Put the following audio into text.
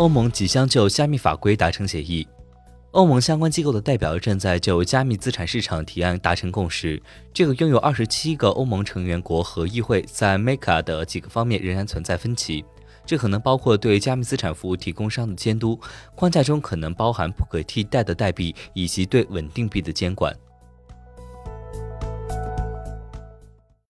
欧盟即将就加密法规达成协议。欧盟相关机构的代表正在就加密资产市场提案达成共识。这个拥有二十七个欧盟成员国和议会，在 MiCA 的几个方面仍然存在分歧。这可能包括对加密资产服务提供商的监督，框架中可能包含不可替代的代币以及对稳定币的监管。